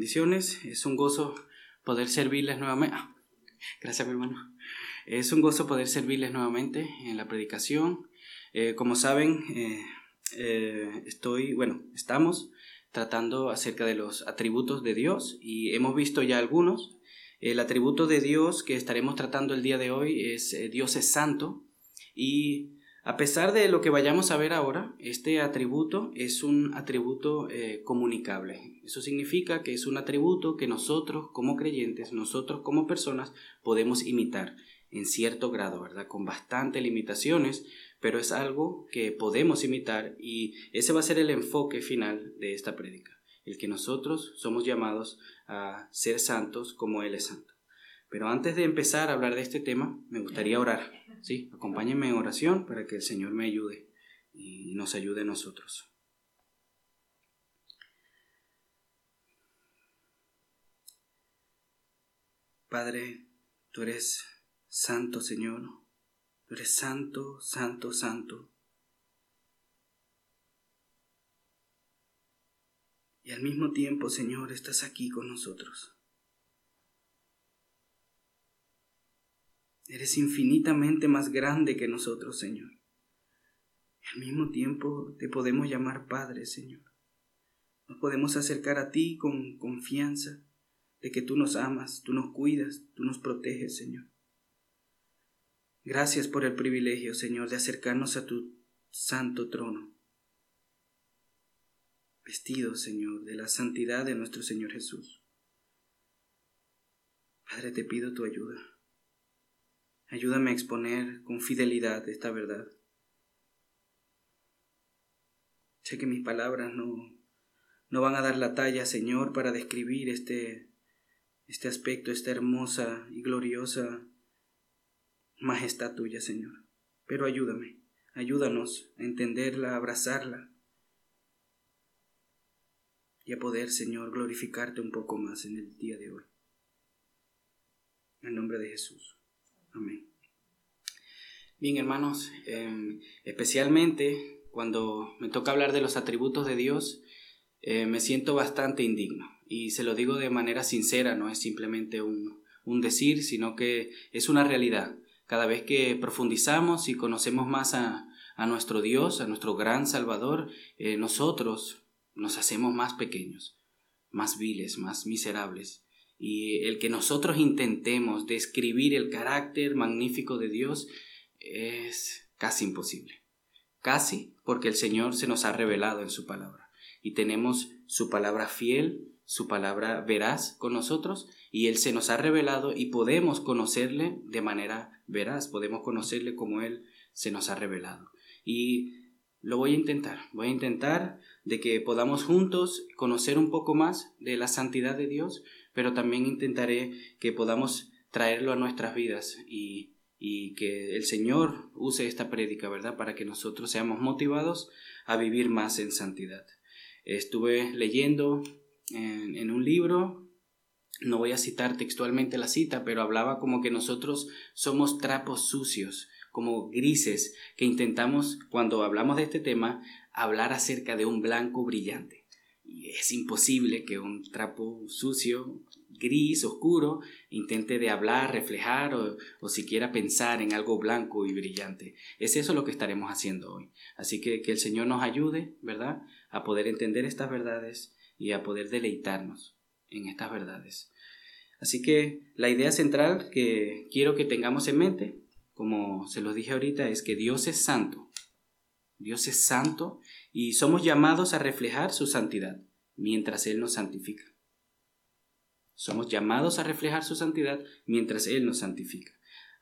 bendiciones. Es un gozo poder servirles nuevamente. Ah, gracias, hermano. Es un gozo poder servirles nuevamente en la predicación. Eh, como saben, eh, eh, estoy, bueno, estamos tratando acerca de los atributos de Dios y hemos visto ya algunos. El atributo de Dios que estaremos tratando el día de hoy es Dios es santo y a pesar de lo que vayamos a ver ahora, este atributo es un atributo eh, comunicable. Eso significa que es un atributo que nosotros como creyentes, nosotros como personas podemos imitar en cierto grado, ¿verdad? Con bastantes limitaciones, pero es algo que podemos imitar y ese va a ser el enfoque final de esta prédica, el que nosotros somos llamados a ser santos como Él es santo. Pero antes de empezar a hablar de este tema, me gustaría orar. ¿sí? Acompáñenme en oración para que el Señor me ayude y nos ayude a nosotros. Padre, tú eres santo, Señor. Tú eres santo, santo, santo. Y al mismo tiempo, Señor, estás aquí con nosotros. Eres infinitamente más grande que nosotros, Señor. Al mismo tiempo te podemos llamar Padre, Señor. Nos podemos acercar a ti con confianza de que tú nos amas, tú nos cuidas, tú nos proteges, Señor. Gracias por el privilegio, Señor, de acercarnos a tu santo trono. Vestido, Señor, de la santidad de nuestro Señor Jesús. Padre, te pido tu ayuda. Ayúdame a exponer con fidelidad esta verdad. Sé que mis palabras no, no van a dar la talla, Señor, para describir este, este aspecto, esta hermosa y gloriosa majestad tuya, Señor. Pero ayúdame, ayúdanos a entenderla, a abrazarla y a poder, Señor, glorificarte un poco más en el día de hoy. En nombre de Jesús. Amén. Bien, hermanos, em, especialmente cuando me toca hablar de los atributos de Dios, eh, me siento bastante indigno. Y se lo digo de manera sincera, no es simplemente un, decir, sino que es una realidad. Cada vez que profundizamos y conocemos más a, nuestro Dios, a nuestro gran Salvador, eh, nosotros nos hacemos más pequeños, más viles, más miserables. Y el que nosotros intentemos describir el carácter magnífico de Dios es casi imposible. Casi porque el Señor se nos ha revelado en su palabra. Y tenemos su palabra fiel, su palabra veraz con nosotros, y Él se nos ha revelado y podemos conocerle de manera veraz, podemos conocerle como Él se nos ha revelado. Y lo voy a intentar, voy a intentar de que podamos juntos conocer un poco más de la santidad de Dios, pero también intentaré que podamos traerlo a nuestras vidas y, que el Señor use esta prédica, ¿verdad? Para que nosotros seamos motivados a vivir más en santidad. Estuve leyendo en, en un libro no voy a citar textualmente la cita, pero hablaba como que nosotros somos trapos sucios, como grises, que intentamos, cuando hablamos de este tema, hablar acerca de un blanco brillante es imposible que un trapo sucio, gris, oscuro, intente de hablar, reflejar o, o, siquiera pensar en algo blanco y brillante. Es eso lo que estaremos haciendo hoy. Así que que el Señor nos ayude, ¿verdad?, a poder entender estas verdades y a poder deleitarnos en estas verdades. Así que la idea central que quiero que tengamos en mente, como se los dije ahorita, es que Dios es santo. Dios es santo y somos llamados a reflejar su santidad mientras Él nos santifica. Somos llamados a reflejar su santidad mientras Él nos santifica.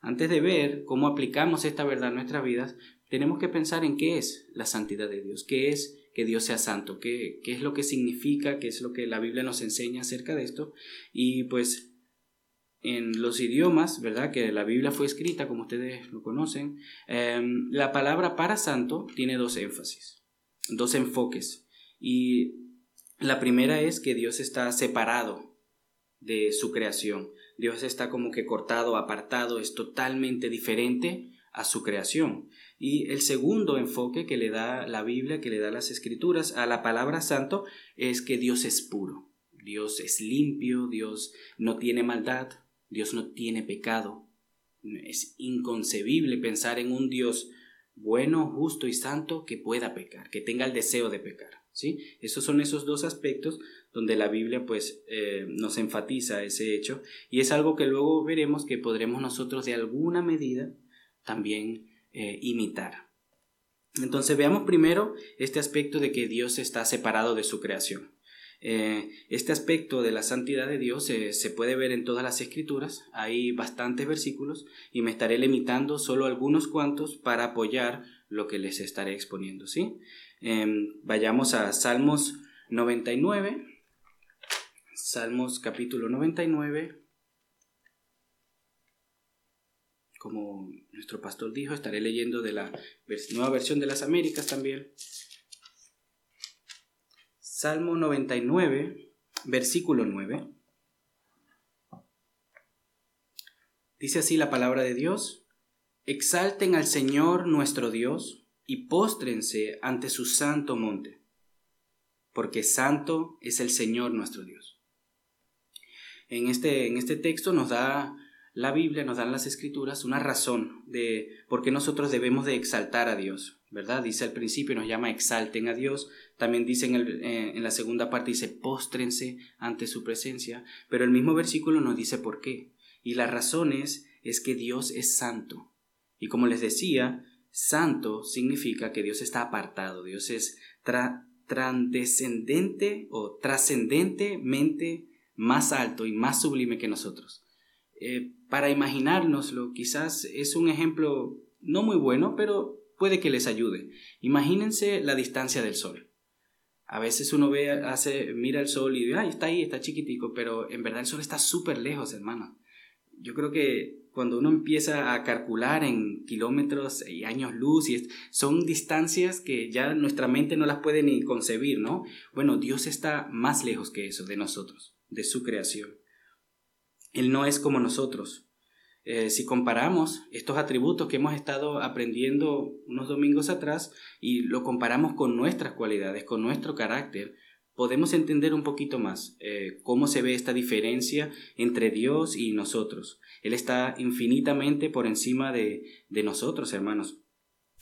Antes de ver cómo aplicamos esta verdad en nuestras vidas, tenemos que pensar en qué es la santidad de Dios, qué es que Dios sea santo, qué, qué es lo que significa, qué es lo que la Biblia nos enseña acerca de esto. Y pues en los idiomas, ¿verdad? Que la Biblia fue escrita, como ustedes lo conocen, em, la palabra para santo tiene dos énfasis, dos enfoques. Y la primera es que Dios está separado de su creación. Dios está como que cortado, apartado, es totalmente diferente a su creación. Y el segundo enfoque que le da la Biblia, que le da las escrituras a la palabra santo, es que Dios es puro. Dios es limpio, Dios no tiene maldad, Dios no tiene pecado. Es inconcebible pensar en un Dios bueno, justo y santo que pueda pecar, que tenga el deseo de pecar. ¿sí? Esos son esos dos aspectos donde la Biblia pues eh, nos enfatiza ese hecho y es algo que luego veremos que podremos nosotros de alguna medida también eh, imitar. Entonces veamos primero este aspecto de que Dios está separado de su creación. Eh, este aspecto de la santidad de Dios se puede ver en todas las escrituras, hay bastantes versículos y me estaré limitando solo algunos cuantos para apoyar lo que les estaré exponiendo. ¿sí? Em, vayamos a Salmos 99, Salmos capítulo 99. Como nuestro pastor dijo, estaré leyendo de la nueva versión de las Américas también. Salmo 99, versículo 9. Dice así la palabra de Dios, Exalten al Señor nuestro Dios y póstrense ante su santo monte, porque santo es el Señor nuestro Dios. En este, en este texto nos da la Biblia, nos dan las escrituras una razón de por qué nosotros debemos de exaltar a Dios. ¿Verdad? Dice al principio, nos llama exalten a Dios. También dice en, eh, en la segunda parte, dice póstrense ante su presencia. Pero el mismo versículo nos dice por qué. Y la razón es, que Dios es santo. Y como les decía, santo significa que Dios está apartado. Dios es transcendente o trascendentemente más alto y más sublime que nosotros. Eh, para imaginárnoslo, quizás es un ejemplo no muy bueno, pero puede que les ayude. Imagínense la distancia del sol. A veces uno ve, hace, mira el sol y dice, ay, está ahí, está chiquitico, pero en verdad el sol está súper lejos, hermano. Yo creo que cuando uno empieza a calcular en kilómetros y años luz, y son distancias que ya nuestra mente no las puede ni concebir, ¿no? Bueno, Dios está más lejos que eso de nosotros, de su creación. Él no es como nosotros. Eh, si comparamos estos atributos que hemos estado aprendiendo unos domingos atrás y lo comparamos con nuestras cualidades, con nuestro carácter, podemos entender un poquito más eh, cómo se ve esta diferencia entre Dios y nosotros. Él está infinitamente por encima de, nosotros, hermanos.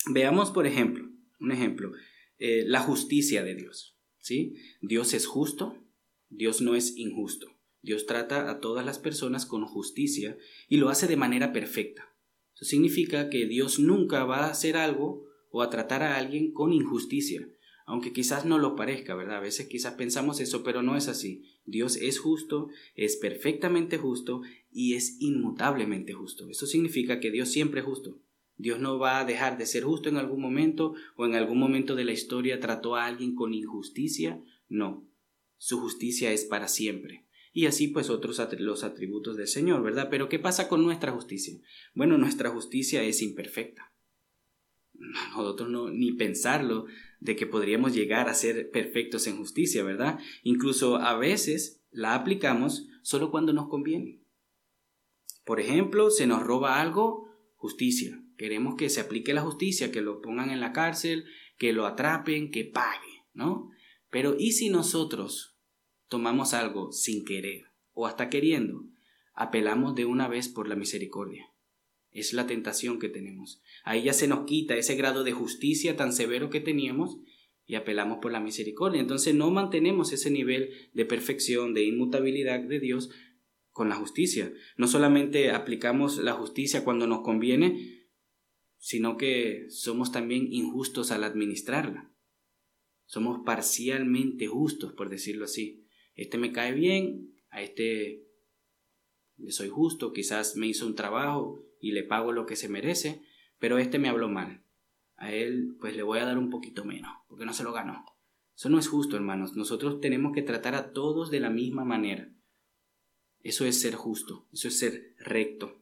Veamos, por ejemplo, un ejemplo, eh, la justicia de Dios. ¿sí? Dios es justo, Dios no es injusto. Dios trata a todas las personas con justicia y lo hace de manera perfecta. Eso significa que Dios nunca va a hacer algo o a tratar a alguien con injusticia, aunque quizás no lo parezca, ¿verdad? A veces quizás pensamos eso, pero no es así. Dios es justo, es perfectamente justo y es inmutablemente justo. Eso significa que Dios siempre es justo. Dios no va a dejar de ser justo en algún momento o en algún momento de la historia trató a alguien con injusticia. No, su justicia es para siempre y así pues otros los atributos del Señor, ¿verdad? Pero ¿qué pasa con nuestra justicia? Bueno, nuestra justicia es imperfecta. Nosotros no ni pensarlo de que podríamos llegar a ser perfectos en justicia, ¿verdad? Incluso a veces la aplicamos solo cuando nos conviene. Por ejemplo, se nos roba algo, justicia. Queremos que se aplique la justicia, que lo pongan en la cárcel, que lo atrapen, que pague, ¿no? Pero ¿y si nosotros tomamos algo sin querer o hasta queriendo, apelamos de una vez por la misericordia. Es la tentación que tenemos. Ahí ya se nos quita ese grado de justicia tan severo que teníamos y apelamos por la misericordia. Entonces no mantenemos ese nivel de perfección, de inmutabilidad de Dios con la justicia. No solamente aplicamos la justicia cuando nos conviene, sino que somos también injustos al administrarla. Somos parcialmente justos, por decirlo así. Este me cae bien, a este le soy justo, quizás me hizo un trabajo y le pago lo que se merece, pero este me habló mal. A él pues le voy a dar un poquito menos, porque no se lo ganó. Eso no es justo, hermanos. Nosotros tenemos que tratar a todos de la misma manera. Eso es ser justo, eso es ser recto.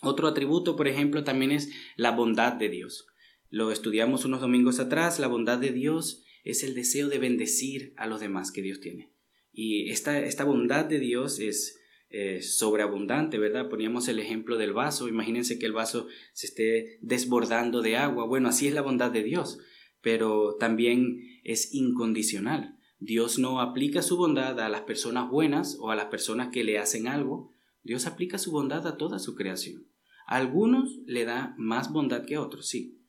Otro atributo, por ejemplo, también es la bondad de Dios. Lo estudiamos unos domingos atrás, la bondad de Dios es el deseo de bendecir a los demás que Dios tiene. Y esta, esta bondad de Dios es eh, sobreabundante, ¿verdad? Poníamos el ejemplo del vaso. Imagínense que el vaso se esté desbordando de agua. Bueno, así es la bondad de Dios, pero también es incondicional. Dios no aplica su bondad a las personas buenas o a las personas que le hacen algo. Dios aplica su bondad a toda su creación. A algunos le da más bondad que a otros, sí.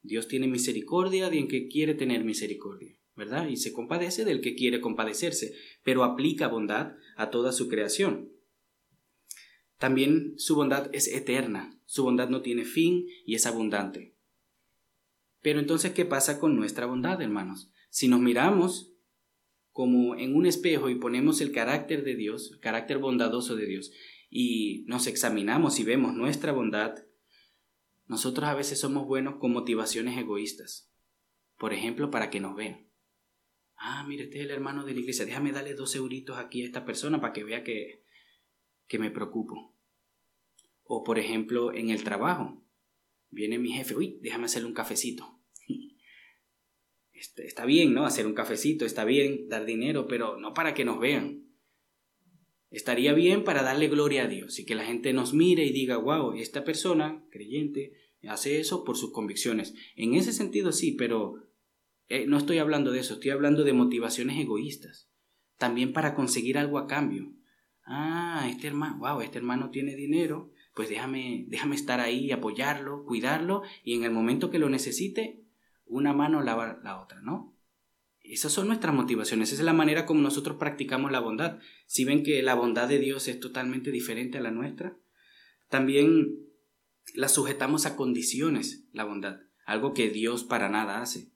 Dios tiene misericordia de que quiere tener misericordia, Y se compadece del que quiere compadecerse, pero aplica bondad a toda su creación. También su bondad es eterna, su bondad no tiene fin y es abundante. Pero entonces, ¿qué pasa con nuestra bondad, hermanos? Si nos miramos como en un espejo y ponemos el carácter de Dios, el carácter bondadoso de Dios, y nos examinamos y vemos nuestra bondad, nosotros a veces somos buenos con motivaciones egoístas. Por ejemplo, para que nos vean. Ah, mire, este es el hermano de la iglesia, déjame darle dos euritos aquí a esta persona para que vea que, que me preocupo. O por ejemplo, en el trabajo. Viene mi jefe, uy, déjame hacerle un cafecito. Este, está bien, ¿no? Hacer un cafecito, está bien dar dinero, pero no para que nos vean. Estaría bien para darle gloria a Dios y que la gente nos mire y diga, wow, esta persona, creyente, hace eso por sus convicciones. En ese sentido sí, pero eh, no estoy hablando de eso, estoy hablando de motivaciones egoístas. También para conseguir algo a cambio. Ah, este hermano, wow, este hermano tiene dinero, pues déjame, déjame estar ahí, apoyarlo, cuidarlo y en el momento que lo necesite, una mano lava la otra, ¿no? Esas son nuestras motivaciones, esa es la manera como nosotros practicamos la bondad. Si ven que la bondad de Dios es totalmente diferente a la nuestra, también la sujetamos a condiciones, la bondad, algo que Dios para nada hace.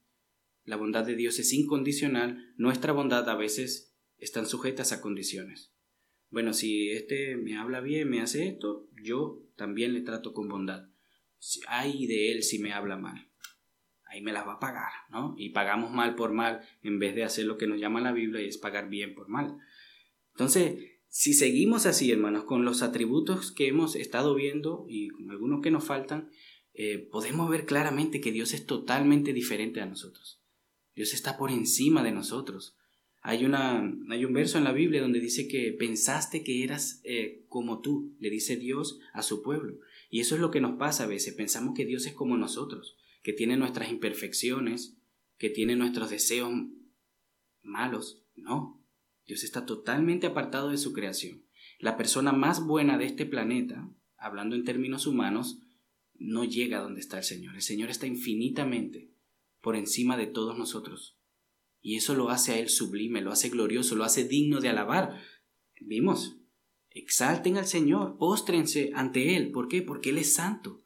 La bondad de Dios es incondicional, nuestra bondad a veces están sujetas a condiciones. Bueno, si este me habla bien, me hace esto, yo también le trato con bondad. Ay de él si me habla mal ahí me las va a pagar, ¿no? Y pagamos mal por mal en vez de hacer lo que nos llama la Biblia y es pagar bien por mal. Entonces, si seguimos así, hermanos, con los atributos que hemos estado viendo y con algunos que nos faltan, eh, podemos ver claramente que Dios es totalmente diferente a nosotros. Dios está por encima de nosotros. Hay, un verso en la Biblia donde dice que pensaste que eras eh, como tú, le dice Dios a su pueblo. Y eso es lo que nos pasa a veces, pensamos que Dios es como nosotros que tiene nuestras imperfecciones, que tiene nuestros deseos malos. No, Dios está totalmente apartado de su creación. La persona más buena de este planeta, hablando en términos humanos, no llega a donde está el Señor. El Señor está infinitamente por encima de todos nosotros. Y eso lo hace a Él sublime, lo hace glorioso, lo hace digno de alabar. Vimos, exalten al Señor, póstrense ante Él. ¿Por qué? Porque Él es santo.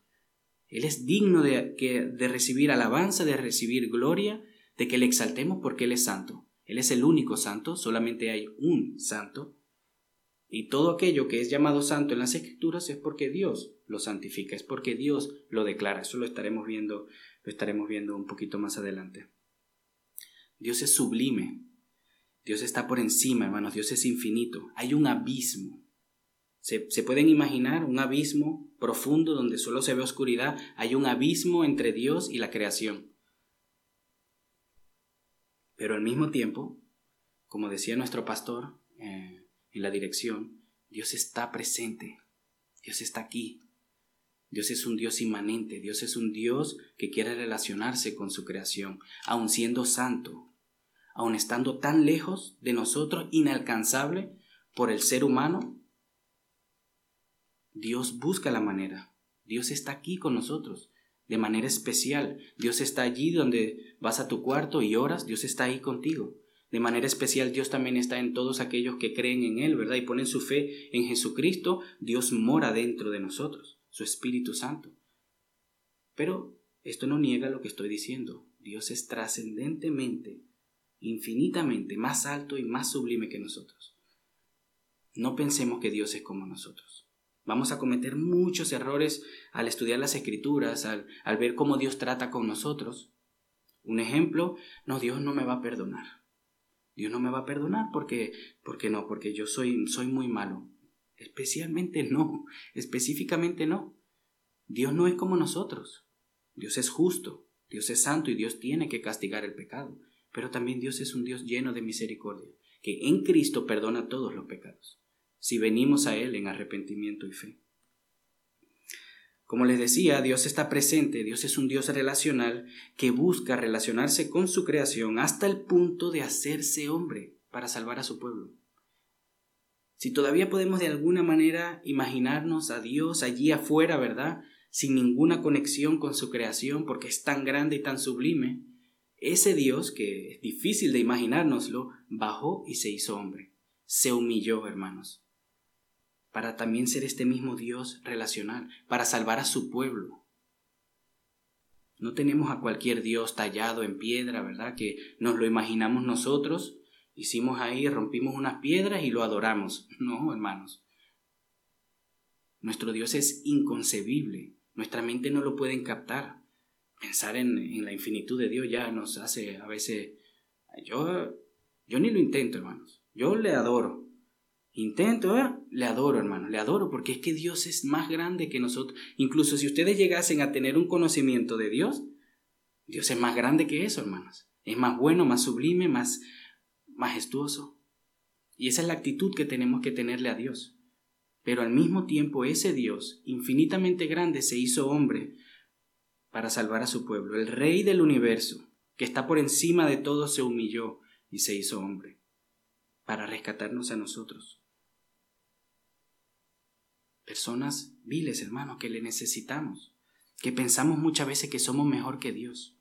Él es digno de, de recibir alabanza, de recibir gloria, de que le exaltemos porque Él es santo. Él es el único santo, solamente hay un santo. Y todo aquello que es llamado santo en las escrituras es porque Dios lo santifica, es porque Dios lo declara. Eso lo estaremos viendo, lo estaremos viendo un poquito más adelante. Dios es sublime. Dios está por encima, hermanos. Dios es infinito. Hay un abismo ¿Se, pueden imaginar un abismo profundo donde solo se ve oscuridad? Hay un abismo entre Dios y la creación. Pero al mismo tiempo, como decía nuestro pastor eh, en la dirección, Dios está presente, Dios está aquí. Dios es un Dios inmanente, Dios es un Dios que quiere relacionarse con su creación, aun siendo santo, aun estando tan lejos de nosotros, inalcanzable por el ser humano, Dios busca la manera. Dios está aquí con nosotros de manera especial. Dios está allí donde vas a tu cuarto y oras, Dios está ahí contigo. De manera especial Dios también está en todos aquellos que creen en Él, ¿verdad? Y ponen su fe en Jesucristo. Dios mora dentro de nosotros, su Espíritu Santo. Pero esto no niega lo que estoy diciendo. Dios es trascendentemente, infinitamente más alto y más sublime que nosotros. No pensemos que Dios es como nosotros. Vamos a cometer muchos errores al estudiar las escrituras, al, ver cómo Dios trata con nosotros. Un ejemplo, no, Dios no me va a perdonar. Dios no me va a perdonar porque, porque no, porque yo soy, soy muy malo. Especialmente no, específicamente no. Dios no es como nosotros. Dios es justo, Dios es santo y Dios tiene que castigar el pecado. Pero también Dios es un Dios lleno de misericordia, que en Cristo perdona todos los pecados si venimos a Él en arrepentimiento y fe. Como les decía, Dios está presente, Dios es un Dios relacional que busca relacionarse con su creación hasta el punto de hacerse hombre para salvar a su pueblo. Si todavía podemos de alguna manera imaginarnos a Dios allí afuera, ¿verdad? Sin ninguna conexión con su creación porque es tan grande y tan sublime, ese Dios, que es difícil de imaginárnoslo, bajó y se hizo hombre. Se humilló, hermanos para también ser este mismo Dios relacional, para salvar a su pueblo. No tenemos a cualquier Dios tallado en piedra, ¿verdad? Que nos lo imaginamos nosotros, hicimos ahí, rompimos unas piedras y lo adoramos. No, hermanos. Nuestro Dios es inconcebible, nuestra mente no lo puede captar. Pensar en, en la infinitud de Dios ya nos hace a veces... Yo, yo ni lo intento, hermanos. Yo le adoro, Intento, ¿eh? le adoro, hermano, le adoro, porque es que Dios es más grande que nosotros. Incluso si ustedes llegasen a tener un conocimiento de Dios, Dios es más grande que eso, hermanos. Es más bueno, más sublime, más majestuoso. Y esa es la actitud que tenemos que tenerle a Dios. Pero al mismo tiempo ese Dios, infinitamente grande, se hizo hombre para salvar a su pueblo. El Rey del universo, que está por encima de todo, se humilló y se hizo hombre para rescatarnos a nosotros personas viles, hermanos, que le necesitamos, que pensamos muchas veces que somos mejor que Dios.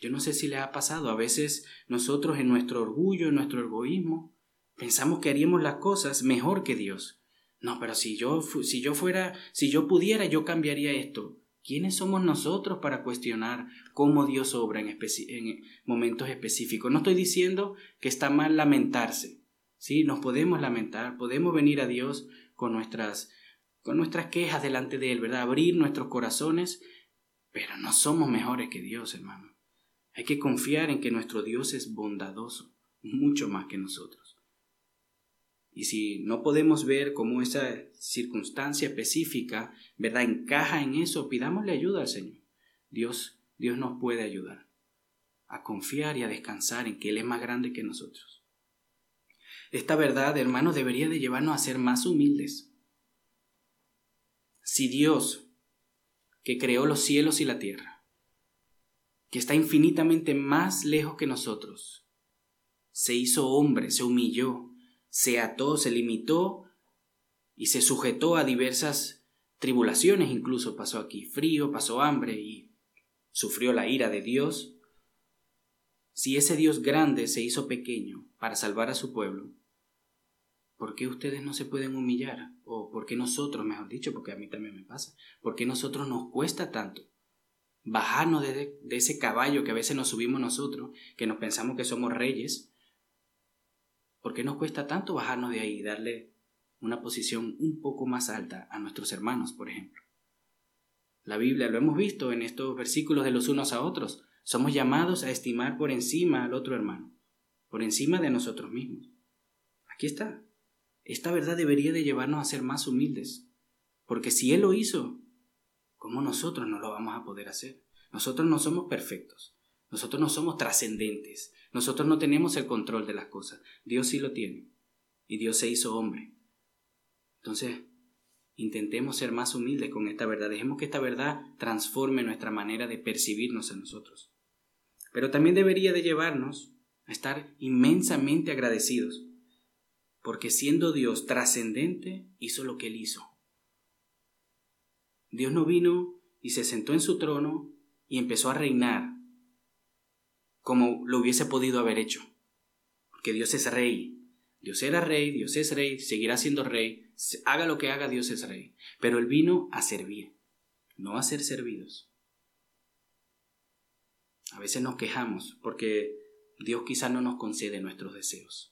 Yo no sé si le ha pasado, a veces nosotros en nuestro orgullo, en nuestro egoísmo, pensamos que haríamos las cosas mejor que Dios. No, pero si yo, si yo fuera, si yo pudiera, yo cambiaría esto. ¿Quiénes somos nosotros para cuestionar cómo Dios obra en, en momentos específicos? No estoy diciendo que está mal lamentarse. Sí, nos podemos lamentar, podemos venir a Dios con nuestras con nuestras quejas delante de Él, ¿verdad? Abrir nuestros corazones, pero no somos mejores que Dios, hermano. Hay que confiar en que nuestro Dios es bondadoso, mucho más que nosotros. Y si no podemos ver cómo esa circunstancia específica, ¿verdad?, encaja en eso, pidámosle ayuda al Señor. Dios, Dios nos puede ayudar a confiar y a descansar en que Él es más grande que nosotros. Esta verdad, hermanos, debería de llevarnos a ser más humildes, si Dios, que creó los cielos y la tierra, que está infinitamente más lejos que nosotros, se hizo hombre, se humilló, se ató, se limitó y se sujetó a diversas tribulaciones, incluso pasó aquí frío, pasó hambre y sufrió la ira de Dios, si ese Dios grande se hizo pequeño para salvar a su pueblo, ¿por qué ustedes no se pueden humillar? ¿O por qué nosotros, mejor dicho, porque a mí también me pasa, por qué nosotros nos cuesta tanto bajarnos de, ese caballo que a veces nos subimos nosotros, que nos pensamos que somos reyes? ¿Por qué nos cuesta tanto bajarnos de ahí y darle una posición un poco más alta a nuestros hermanos, por ejemplo? La Biblia lo hemos visto en estos versículos de los unos a otros. Somos llamados a estimar por encima al otro hermano, por encima de nosotros mismos. Aquí está. Esta verdad debería de llevarnos a ser más humildes, porque si Él lo hizo, ¿cómo nosotros no lo vamos a poder hacer? Nosotros no somos perfectos, nosotros no somos trascendentes, nosotros no tenemos el control de las cosas, Dios sí lo tiene, y Dios se hizo hombre. Entonces, intentemos ser más humildes con esta verdad, dejemos que esta verdad transforme nuestra manera de percibirnos a nosotros. Pero también debería de llevarnos a estar inmensamente agradecidos porque siendo Dios trascendente, hizo lo que él hizo. Dios no vino y se sentó en su trono y empezó a reinar como lo hubiese podido haber hecho, porque Dios es rey. Dios era rey, Dios es rey, seguirá siendo rey, haga lo que haga, Dios es rey. Pero él vino a servir, no a ser servidos. A veces nos quejamos porque Dios quizá no nos concede nuestros deseos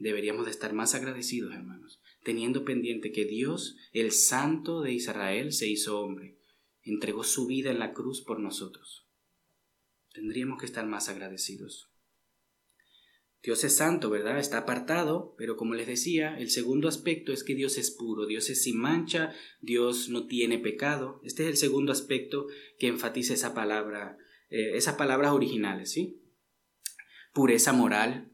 deberíamos de estar más agradecidos, hermanos, teniendo pendiente que Dios, el Santo de Israel, se hizo hombre, entregó su vida en la cruz por nosotros. Tendríamos que estar más agradecidos. Dios es santo, ¿verdad? Está apartado, pero como les decía, el segundo aspecto es que Dios es puro, Dios es sin mancha, Dios no tiene pecado. Este es el segundo aspecto que enfatiza esa palabra, eh, esas palabras originales, ¿sí? Pureza moral,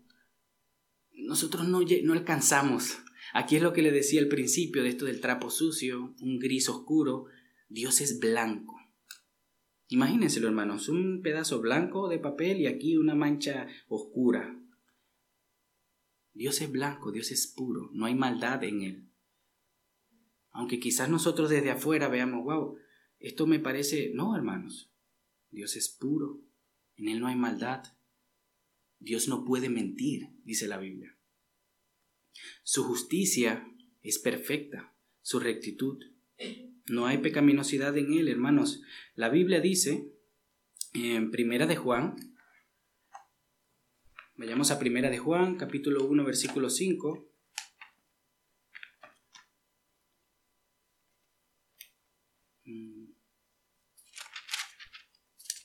nosotros no, no alcanzamos Aquí es lo que le decía al principio de esto del trapo sucio, un gris oscuro. Dios es blanco. Imagínenselo, hermanos, un pedazo blanco de papel y aquí una mancha oscura. Dios es blanco, Dios es puro, no hay maldad en él. Aunque quizás nosotros desde afuera veamos, wow, esto me parece... No, hermanos, Dios es puro, en él no hay maldad. Dios no puede mentir, dice la Biblia. Su justicia es perfecta, su rectitud. No hay pecaminosidad en él, hermanos. La Biblia dice en Primera de Juan, vayamos a Primera de Juan, capítulo 1, versículo 5. Mm.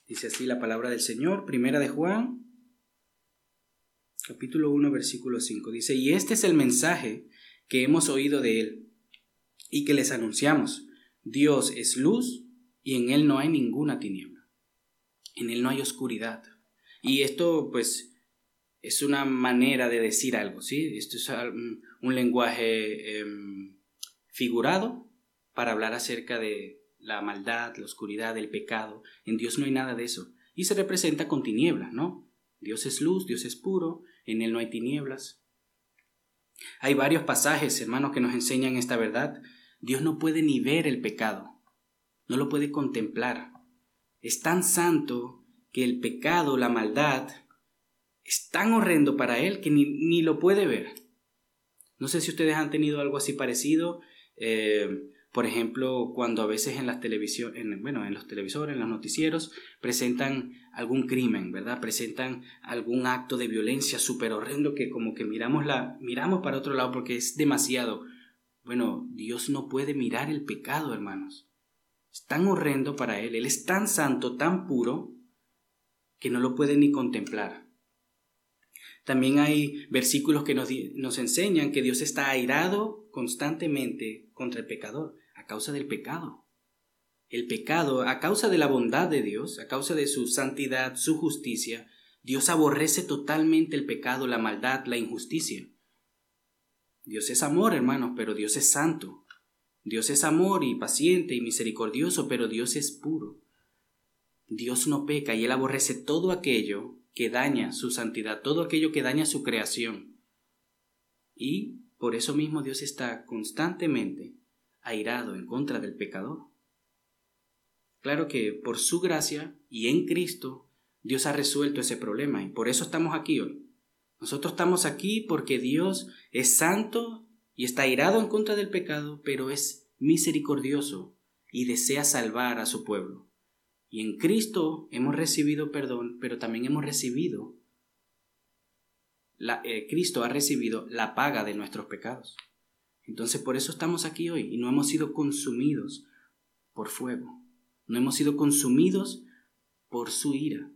Dice así la palabra del Señor, Primera de Juan, capítulo 1, versículo 5. Dice, y este es el mensaje que hemos oído de él y que les anunciamos. Dios es luz y en él no hay ninguna tiniebla. En él no hay oscuridad. Y esto, pues, es una manera de decir algo, ¿sí? Esto es un lenguaje em, figurado para hablar acerca de la maldad, la oscuridad, el pecado. En Dios no hay nada de eso. Y se representa con tinieblas, ¿no? Dios es luz, Dios es puro, en Él no hay tinieblas. Hay varios pasajes, hermanos, que nos enseñan esta verdad. Dios no puede ni ver el pecado, no lo puede contemplar. Es tan santo que el pecado, la maldad, es tan horrendo para Él que ni, ni lo puede ver. No sé si ustedes han tenido algo así parecido. Eh, por ejemplo, cuando a veces en las televisión, bueno, en los televisores, en los noticieros, presentan algún crimen, ¿verdad? Presentan algún acto de violencia súper horrendo que como que miramos, la, miramos para otro lado porque es demasiado. Bueno, Dios no puede mirar el pecado, hermanos. Es tan horrendo para Él, Él es tan santo, tan puro, que no lo puede ni contemplar. También hay versículos que nos, nos enseñan que Dios está airado constantemente contra el pecador a causa del pecado. El pecado, a causa de la bondad de Dios, a causa de su santidad, su justicia, Dios aborrece totalmente el pecado, la maldad, la injusticia. Dios es amor, hermanos, pero Dios es santo. Dios es amor y paciente y misericordioso, pero Dios es puro. Dios no peca y Él aborrece todo aquello que daña su santidad, todo aquello que daña su creación. Y por eso mismo Dios está constantemente airado en contra del pecador. Claro que por su gracia y en Cristo Dios ha resuelto ese problema y por eso estamos aquí hoy. Nosotros estamos aquí porque Dios es santo y está airado en contra del pecado, pero es misericordioso y desea salvar a su pueblo. Y en Cristo hemos recibido perdón, pero también hemos recibido, eh, Cristo ha recibido la paga de nuestros pecados. Entonces por eso estamos aquí hoy y no hemos sido consumidos por fuego, no hemos sido consumidos por su ira.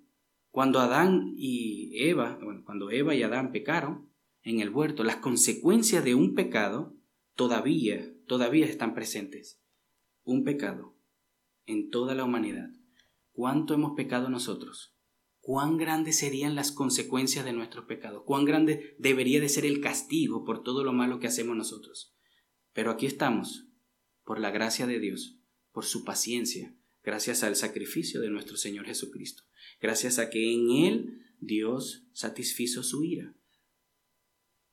Cuando Adán y Eva, cuando Eva y Adán pecaron en el huerto, las consecuencias de un pecado todavía, todavía están presentes. Un pecado en toda la humanidad. ¿Cuánto hemos pecado nosotros? ¿Cuán grandes serían las consecuencias de nuestros pecados? ¿Cuán grande debería de ser el castigo por todo lo malo que hacemos nosotros? Pero aquí estamos, por la gracia de Dios, por su paciencia, gracias al sacrificio de nuestro Señor Jesucristo, gracias a que en Él Dios satisfizo su ira.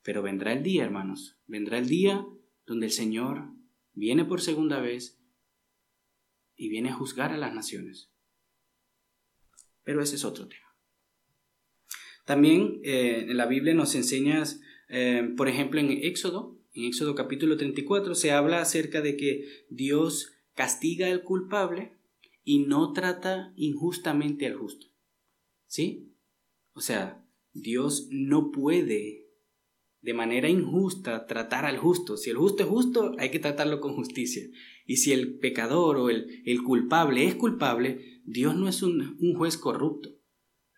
Pero vendrá el día, hermanos, vendrá el día donde el Señor viene por segunda vez y viene a juzgar a las naciones. Pero ese es otro tema. También eh, en la Biblia nos enseñas, eh, por ejemplo, en Éxodo, en Éxodo capítulo 34 se habla acerca de que Dios castiga al culpable y no trata injustamente al justo. ¿Sí? O sea, Dios no puede de manera injusta tratar al justo. Si el justo es justo, hay que tratarlo con justicia. Y si el pecador o el, el culpable es culpable, Dios no es un, un juez corrupto.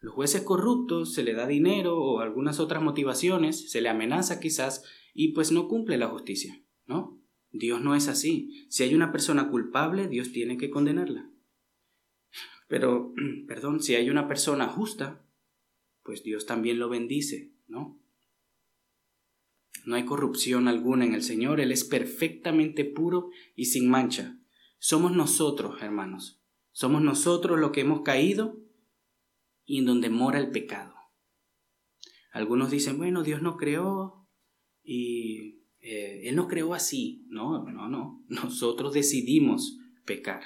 Los jueces corruptos se le da dinero o algunas otras motivaciones, se le amenaza quizás y pues no cumple la justicia, ¿no? Dios no es así. Si hay una persona culpable, Dios tiene que condenarla. Pero, perdón, si hay una persona justa, pues Dios también lo bendice, ¿no? No hay corrupción alguna en el Señor, Él es perfectamente puro y sin mancha. Somos nosotros, hermanos, somos nosotros los que hemos caído y en donde mora el pecado. Algunos dicen, bueno, Dios no creó y eh, Él no creó así. No, no, no. Nosotros decidimos pecar.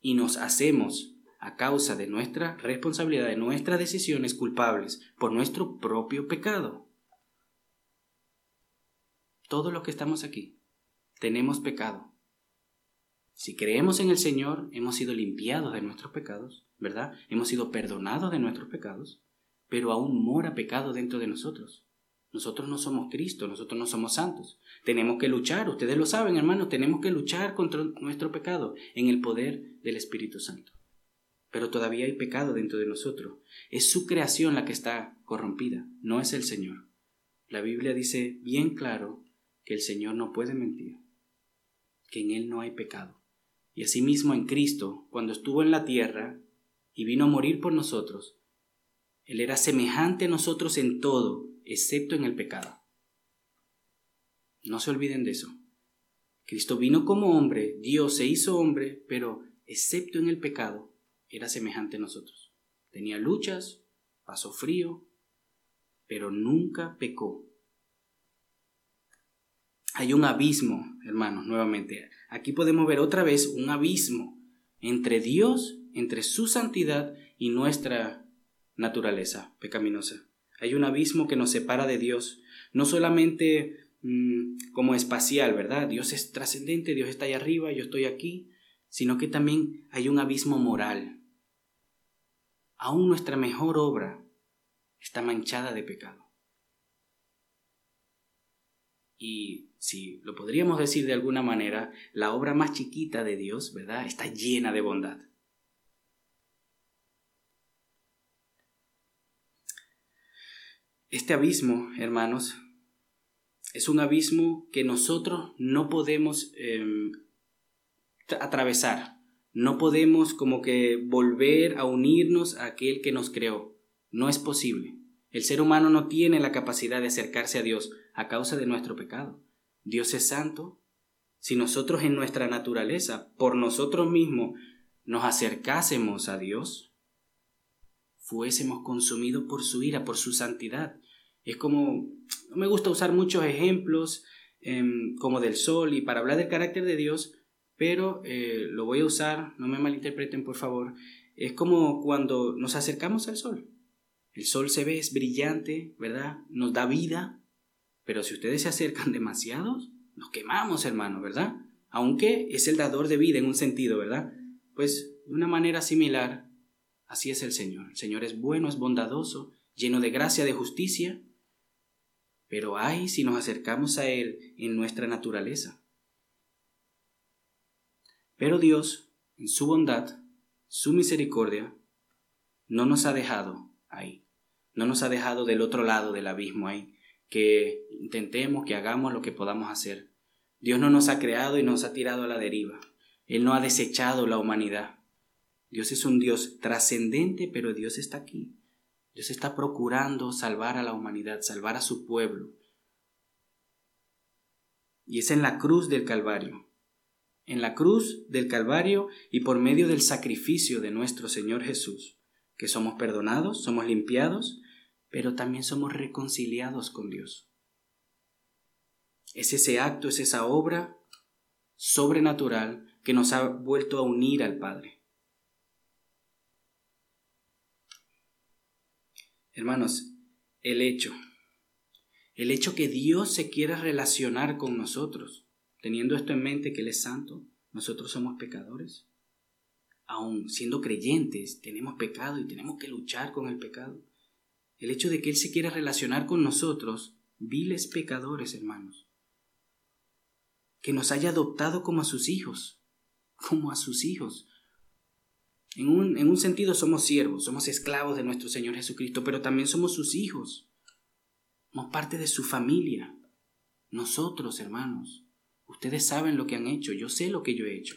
Y nos hacemos a causa de nuestra responsabilidad, de nuestras decisiones culpables, por nuestro propio pecado. Todos los que estamos aquí tenemos pecado. Si creemos en el Señor, hemos sido limpiados de nuestros pecados, ¿verdad? Hemos sido perdonados de nuestros pecados, pero aún mora pecado dentro de nosotros. Nosotros no somos Cristo, nosotros no somos santos. Tenemos que luchar, ustedes lo saben, hermanos, tenemos que luchar contra nuestro pecado en el poder del Espíritu Santo. Pero todavía hay pecado dentro de nosotros. Es su creación la que está corrompida, no es el Señor. La Biblia dice bien claro que el Señor no puede mentir, que en Él no hay pecado. Y asimismo en Cristo, cuando estuvo en la tierra y vino a morir por nosotros, Él era semejante a nosotros en todo, excepto en el pecado. No se olviden de eso. Cristo vino como hombre, Dios se hizo hombre, pero excepto en el pecado, era semejante a nosotros. Tenía luchas, pasó frío, pero nunca pecó. Hay un abismo, hermanos, nuevamente. Aquí podemos ver otra vez un abismo entre Dios, entre su santidad y nuestra naturaleza pecaminosa. Hay un abismo que nos separa de Dios, no solamente mm, como espacial, ¿verdad? Dios es trascendente, Dios está allá arriba, yo estoy aquí, sino que también hay un abismo moral. Aún nuestra mejor obra está manchada de pecado. Y si lo podríamos decir de alguna manera, la obra más chiquita de Dios, ¿verdad? Está llena de bondad. Este abismo, hermanos, es un abismo que nosotros no podemos em, atravesar. No podemos como que volver a unirnos a aquel que nos creó. No es posible. El ser humano no tiene la capacidad de acercarse a Dios a causa de nuestro pecado. Dios es santo. Si nosotros en nuestra naturaleza, por nosotros mismos, nos acercásemos a Dios, fuésemos consumidos por su ira, por su santidad. Es como, no me gusta usar muchos ejemplos em, como del sol y para hablar del carácter de Dios, pero eh, lo voy a usar, no me malinterpreten por favor, es como cuando nos acercamos al sol. El sol se ve, es brillante, ¿verdad? Nos da vida, pero si ustedes se acercan demasiado, nos quemamos, hermano, ¿verdad? Aunque es el dador de vida en un sentido, ¿verdad? Pues de una manera similar, así es el Señor. El Señor es bueno, es bondadoso, lleno de gracia, de justicia, pero hay si nos acercamos a Él en nuestra naturaleza. Pero Dios, en su bondad, su misericordia, no nos ha dejado ahí, no nos ha dejado del otro lado del abismo ahí, que intentemos, que hagamos lo que podamos hacer. Dios no nos ha creado y nos ha tirado a la deriva. Él no ha desechado la humanidad. Dios es un Dios trascendente, pero Dios está aquí. Dios está procurando salvar a la humanidad, salvar a su pueblo. Y es en la cruz del Calvario. En la cruz del Calvario y por medio del sacrificio de nuestro Señor Jesús, que somos perdonados, somos limpiados, pero también somos reconciliados con Dios. Es ese acto, es esa obra sobrenatural que nos ha vuelto a unir al Padre. Hermanos, el hecho, el hecho que Dios se quiera relacionar con nosotros, teniendo esto en mente que Él es santo, nosotros somos pecadores. Aun siendo creyentes, tenemos pecado y tenemos que luchar con el pecado. El hecho de que Él se quiera relacionar con nosotros, viles pecadores, hermanos. Que nos haya adoptado como a sus hijos, como a sus hijos. En un, sentido somos siervos, somos esclavos de nuestro Señor Jesucristo, pero también somos sus hijos. Somos parte de su familia. Nosotros, hermanos, ustedes saben lo que han hecho, yo sé lo que yo he hecho,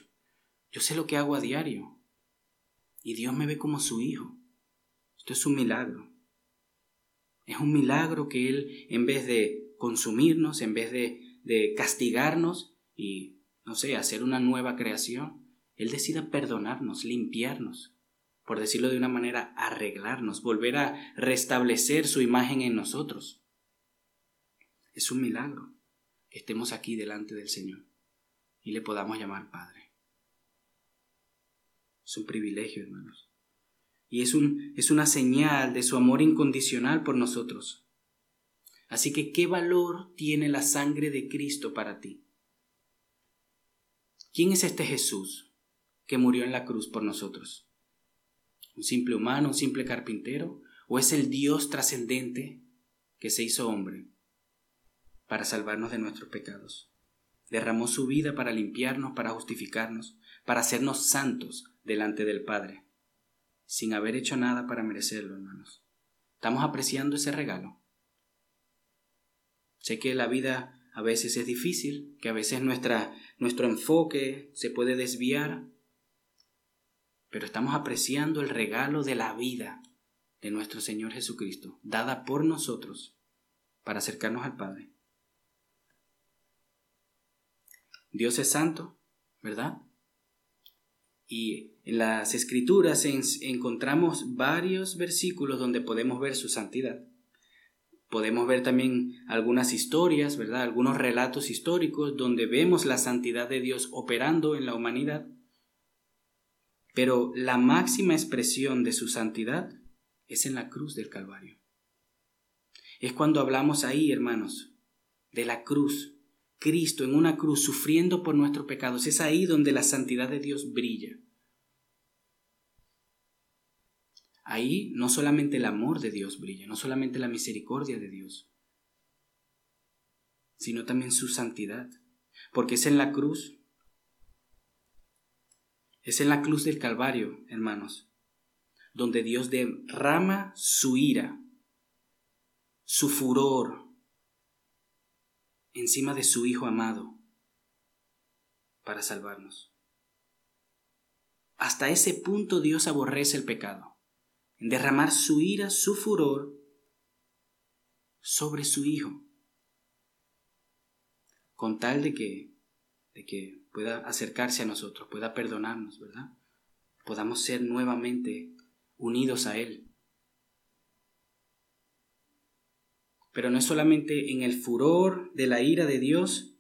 yo sé lo que hago a diario. Y Dios me ve como su hijo. Esto es un milagro. Es un milagro que Él, en vez de consumirnos, en vez de, de castigarnos y, no sé, hacer una nueva creación, Él decida perdonarnos, limpiarnos, por decirlo de una manera, arreglarnos, volver a restablecer su imagen en nosotros. Es un milagro que estemos aquí delante del Señor y le podamos llamar Padre. Es un privilegio, hermanos. Y es, un, es una señal de su amor incondicional por nosotros. Así que, ¿qué valor tiene la sangre de Cristo para ti? ¿Quién es este Jesús que murió en la cruz por nosotros? ¿Un simple humano, un simple carpintero? ¿O es el Dios trascendente que se hizo hombre para salvarnos de nuestros pecados? Derramó su vida para limpiarnos, para justificarnos, para hacernos santos delante del Padre, sin haber hecho nada para merecerlo, hermanos. ¿Estamos apreciando ese regalo? Sé que la vida a veces es difícil, que a veces nuestra, nuestro enfoque se puede desviar, pero estamos apreciando el regalo de la vida de nuestro Señor Jesucristo, dada por nosotros para acercarnos al Padre. Dios es santo, ¿verdad? Y en las escrituras encontramos varios versículos donde podemos ver su santidad. Podemos ver también algunas historias, ¿verdad? Algunos relatos históricos donde vemos la santidad de Dios operando en la humanidad. Pero la máxima expresión de su santidad es en la cruz del Calvario. Es cuando hablamos ahí, hermanos, de la cruz, Cristo en una cruz sufriendo por nuestros pecados. Es ahí donde la santidad de Dios brilla. Ahí no solamente el amor de Dios brilla, no solamente la misericordia de Dios, sino también su santidad. Porque es en la cruz, es en la cruz del Calvario, hermanos, donde Dios derrama su ira, su furor encima de su Hijo amado para salvarnos. Hasta ese punto Dios aborrece el pecado en derramar su ira, su furor sobre su Hijo, con tal de que, de que pueda acercarse a nosotros, pueda perdonarnos, ¿verdad? Podamos ser nuevamente unidos a Él. Pero no es solamente en el furor de la ira de Dios,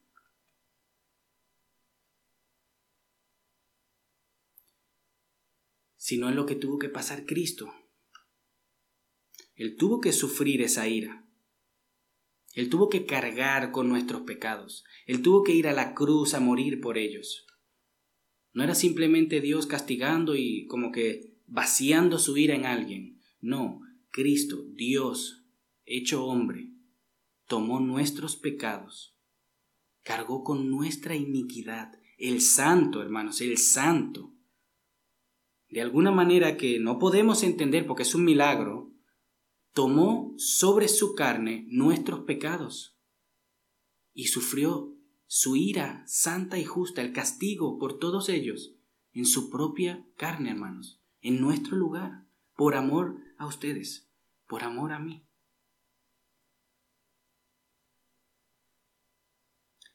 sino en lo que tuvo que pasar Cristo él tuvo que sufrir esa ira. Él tuvo que cargar con nuestros pecados. Él tuvo que ir a la cruz a morir por ellos. No era simplemente Dios castigando y como que vaciando su ira en alguien. No, Cristo, Dios, hecho hombre, tomó nuestros pecados, cargó con nuestra iniquidad. El santo, hermanos, el santo. De alguna manera que no podemos entender porque es un milagro, tomó sobre su carne nuestros pecados y sufrió su ira santa y justa, el castigo por todos ellos, en su propia carne, hermanos, en nuestro lugar, por amor a ustedes, por amor a mí.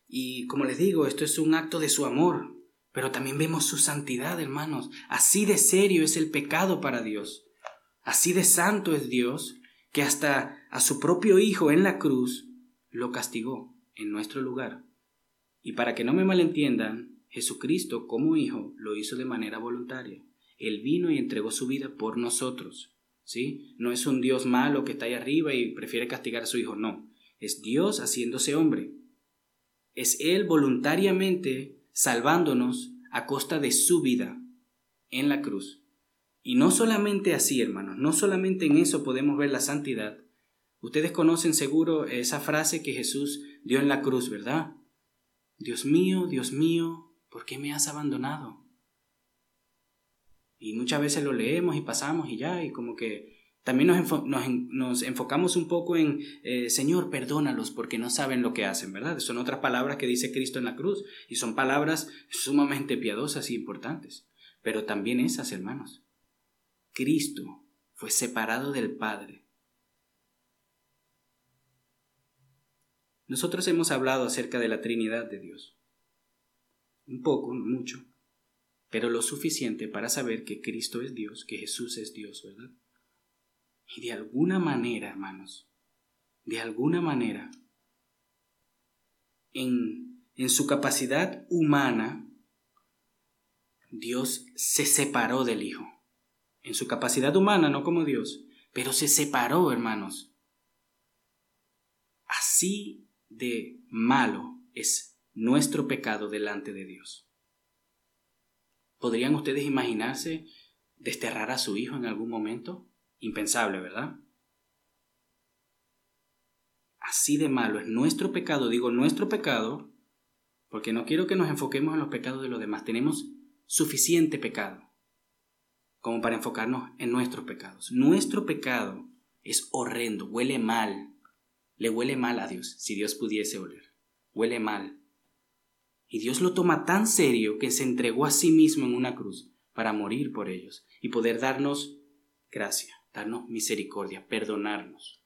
Y como les digo, esto es un acto de su amor, pero también vemos su santidad, hermanos. Así de serio es el pecado para Dios. Así de santo es Dios que hasta a su propio Hijo en la cruz lo castigó en nuestro lugar. Y para que no me malentiendan, Jesucristo como Hijo lo hizo de manera voluntaria. Él vino y entregó su vida por nosotros. ¿Sí? No es un Dios malo que está ahí arriba y prefiere castigar a su Hijo, no. Es Dios haciéndose hombre. Es Él voluntariamente salvándonos a costa de su vida en la cruz. Y no solamente así, hermanos, no solamente en eso podemos ver la santidad. Ustedes conocen seguro esa frase que Jesús dio en la cruz, ¿verdad? Dios mío, Dios mío, ¿por qué me has abandonado? Y muchas veces lo leemos y pasamos y ya, y como que también nos, enfocamos un poco en, eh, Señor, perdónalos porque no saben lo que hacen, ¿verdad? Son otras palabras que dice Cristo en la cruz y son palabras sumamente piadosas y importantes, pero también esas, hermanos. Cristo fue separado del Padre Nosotros hemos hablado acerca de la Trinidad de Dios. Un poco, no mucho, pero lo suficiente para saber que Cristo es Dios, que Jesús es Dios, ¿verdad? Y de alguna manera, hermanos, de alguna manera, en, en su capacidad humana, Dios se separó del Hijo. En su capacidad humana, no como Dios, pero se separó, hermanos. Así de malo es nuestro pecado delante de Dios. ¿Podrían ustedes imaginarse desterrar a su hijo en algún momento? Impensable, ¿verdad? Así de malo es nuestro pecado, digo nuestro pecado, porque no quiero que nos enfoquemos en los pecados de los demás. Tenemos suficiente pecado como para enfocarnos en nuestros pecados. Nuestro pecado es horrendo, huele mal, le huele mal a Dios, si Dios pudiese oler. Huele mal. Y Dios lo toma tan serio que se entregó a sí mismo en una cruz para morir por ellos y poder darnos gracia, darnos misericordia, perdonarnos.